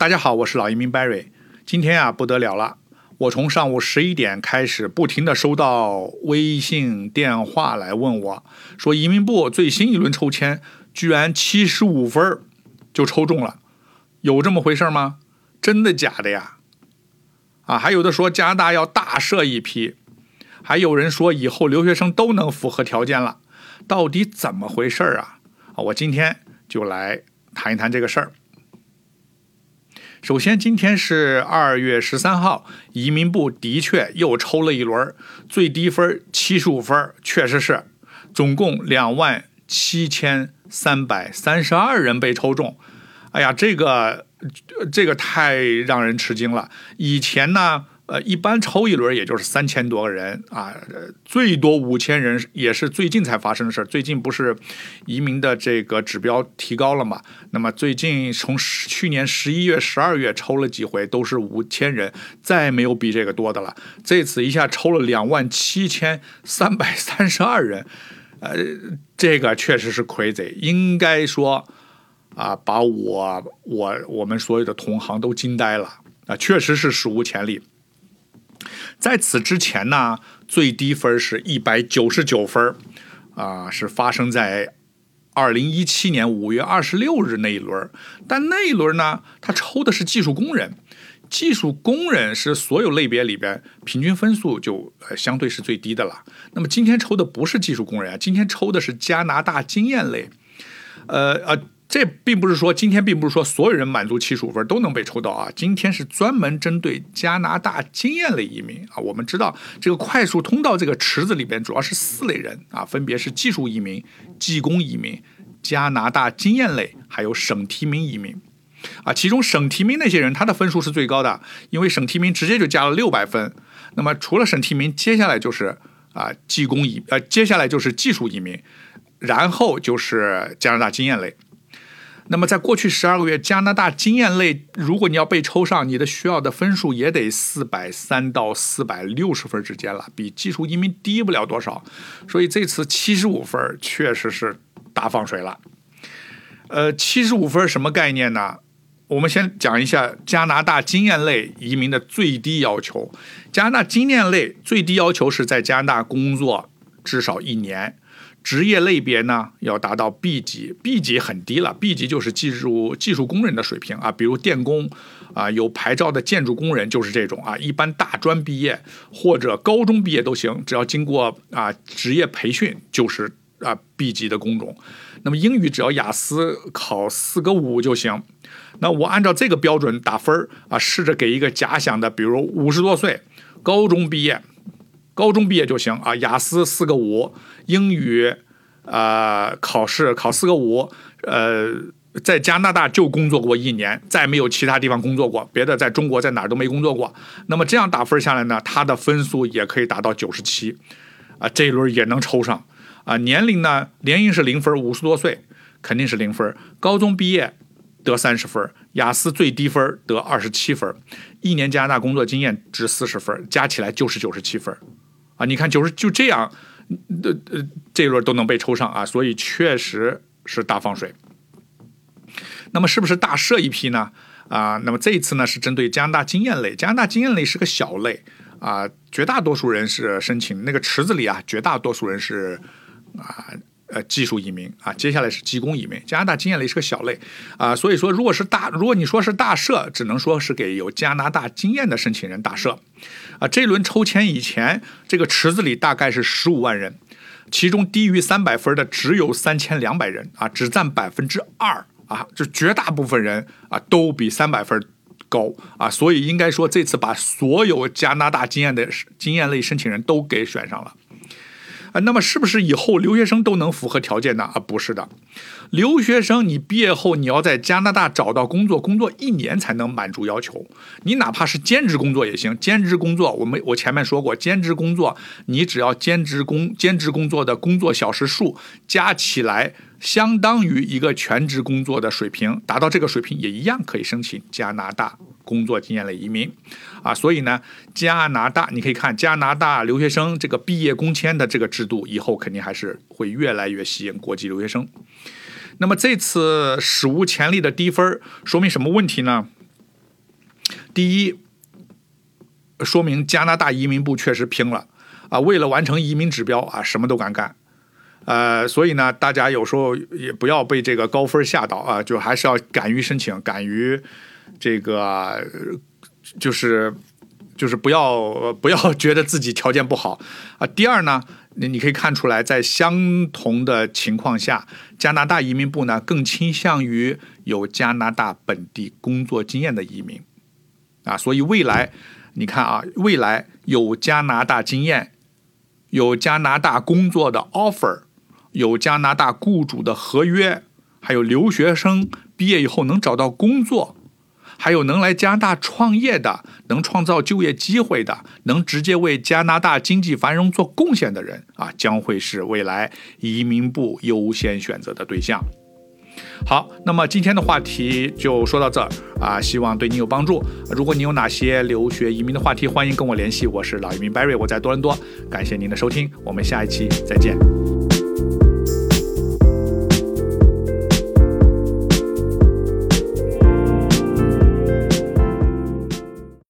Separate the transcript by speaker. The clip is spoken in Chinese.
Speaker 1: 大家好，我是老移民 Barry。今天啊不得了了，我从上午十一点开始，不停的收到微信电话来问我，说移民部最新一轮抽签居然七十五分就抽中了，有这么回事吗？真的假的呀？啊，还有的说加拿大要大赦一批，还有人说以后留学生都能符合条件了，到底怎么回事啊？啊，我今天就来谈一谈这个事儿。首先，今天是二月十三号，移民部的确又抽了一轮，最低分七十五分，确实是，总共两万七千三百三十二人被抽中。哎呀，这个这个太让人吃惊了。以前呢？呃，一般抽一轮也就是三千多个人啊，最多五千人也是最近才发生的事儿。最近不是移民的这个指标提高了嘛？那么最近从去年十一月、十二月抽了几回都是五千人，再没有比这个多的了。这次一下抽了两万七千三百三十二人，呃，这个确实是 crazy，应该说啊，把我我我们所有的同行都惊呆了啊，确实是史无前例。在此之前呢，最低分是一百九十九分啊，是发生在二零一七年五月二十六日那一轮。但那一轮呢，他抽的是技术工人，技术工人是所有类别里边平均分数就相对是最低的了。那么今天抽的不是技术工人啊，今天抽的是加拿大经验类，呃呃。这并不是说今天并不是说所有人满足七十五分都能被抽到啊，今天是专门针对加拿大经验类移民啊。我们知道这个快速通道这个池子里边主要是四类人啊，分别是技术移民、技工移民、加拿大经验类，还有省提名移民啊。其中省提名那些人他的分数是最高的，因为省提名直接就加了六百分。那么除了省提名，接下来就是啊技工移呃接下来就是技术移民，然后就是加拿大经验类。那么，在过去十二个月，加拿大经验类，如果你要被抽上，你的需要的分数也得四百三到四百六十分之间了，比技术移民低不了多少。所以这次七十五分确实是大放水了。呃，七十五分什么概念呢？我们先讲一下加拿大经验类移民的最低要求。加拿大经验类最低要求是在加拿大工作至少一年。职业类别呢，要达到 B 级，B 级很低了，B 级就是技术技术工人的水平啊，比如电工啊，有牌照的建筑工人就是这种啊，一般大专毕业或者高中毕业都行，只要经过啊职业培训就是啊 B 级的工种。那么英语只要雅思考四个五就行。那我按照这个标准打分啊，试着给一个假想的，比如五十多岁，高中毕业。高中毕业就行啊，雅思四个五，英语，呃，考试考四个五，呃，在加拿大就工作过一年，再没有其他地方工作过，别的在中国在哪儿都没工作过。那么这样打分下来呢，他的分数也可以达到九十七，啊，这一轮也能抽上啊。年龄呢，年龄是零分，五十多岁肯定是零分。高中毕业得三十分，雅思最低分得二十七分，一年加拿大工作经验值四十分，加起来就是九十七分。啊，你看，就是就这样，呃呃，这一轮都能被抽上啊，所以确实是大放水。那么是不是大设一批呢？啊，那么这一次呢是针对加拿大经验类，加拿大经验类是个小类啊，绝大多数人是申请那个池子里啊，绝大多数人是啊。呃，技术移民啊，接下来是技工移民。加拿大经验类是个小类啊，所以说，如果是大，如果你说是大社，只能说是给有加拿大经验的申请人大社啊。这轮抽签以前，这个池子里大概是十五万人，其中低于三百分的只有三千两百人啊，只占百分之二啊，就绝大部分人啊都比三百分高啊，所以应该说这次把所有加拿大经验的经验类申请人都给选上了。啊，那么是不是以后留学生都能符合条件呢？啊，不是的，留学生你毕业后你要在加拿大找到工作，工作一年才能满足要求。你哪怕是兼职工作也行，兼职工作我们我前面说过，兼职工作你只要兼职工兼职工作的工作小时数加起来。相当于一个全职工作的水平，达到这个水平也一样可以申请加拿大工作经验类移民，啊，所以呢，加拿大你可以看加拿大留学生这个毕业工签的这个制度，以后肯定还是会越来越吸引国际留学生。那么这次史无前例的低分，说明什么问题呢？第一，说明加拿大移民部确实拼了啊，为了完成移民指标啊，什么都敢干。呃，所以呢，大家有时候也不要被这个高分吓到啊，就还是要敢于申请，敢于这个，就是就是不要不要觉得自己条件不好啊。第二呢，你你可以看出来，在相同的情况下，加拿大移民部呢更倾向于有加拿大本地工作经验的移民啊，所以未来你看啊，未来有加拿大经验、有加拿大工作的 offer。有加拿大雇主的合约，还有留学生毕业以后能找到工作，还有能来加拿大创业的，能创造就业机会的，能直接为加拿大经济繁荣做贡献的人啊，将会是未来移民部优先选择的对象。好，那么今天的话题就说到这儿啊，希望对你有帮助。如果你有哪些留学移民的话题，欢迎跟我联系。我是老移民 Barry，我在多伦多，感谢您的收听，我们下一期再见。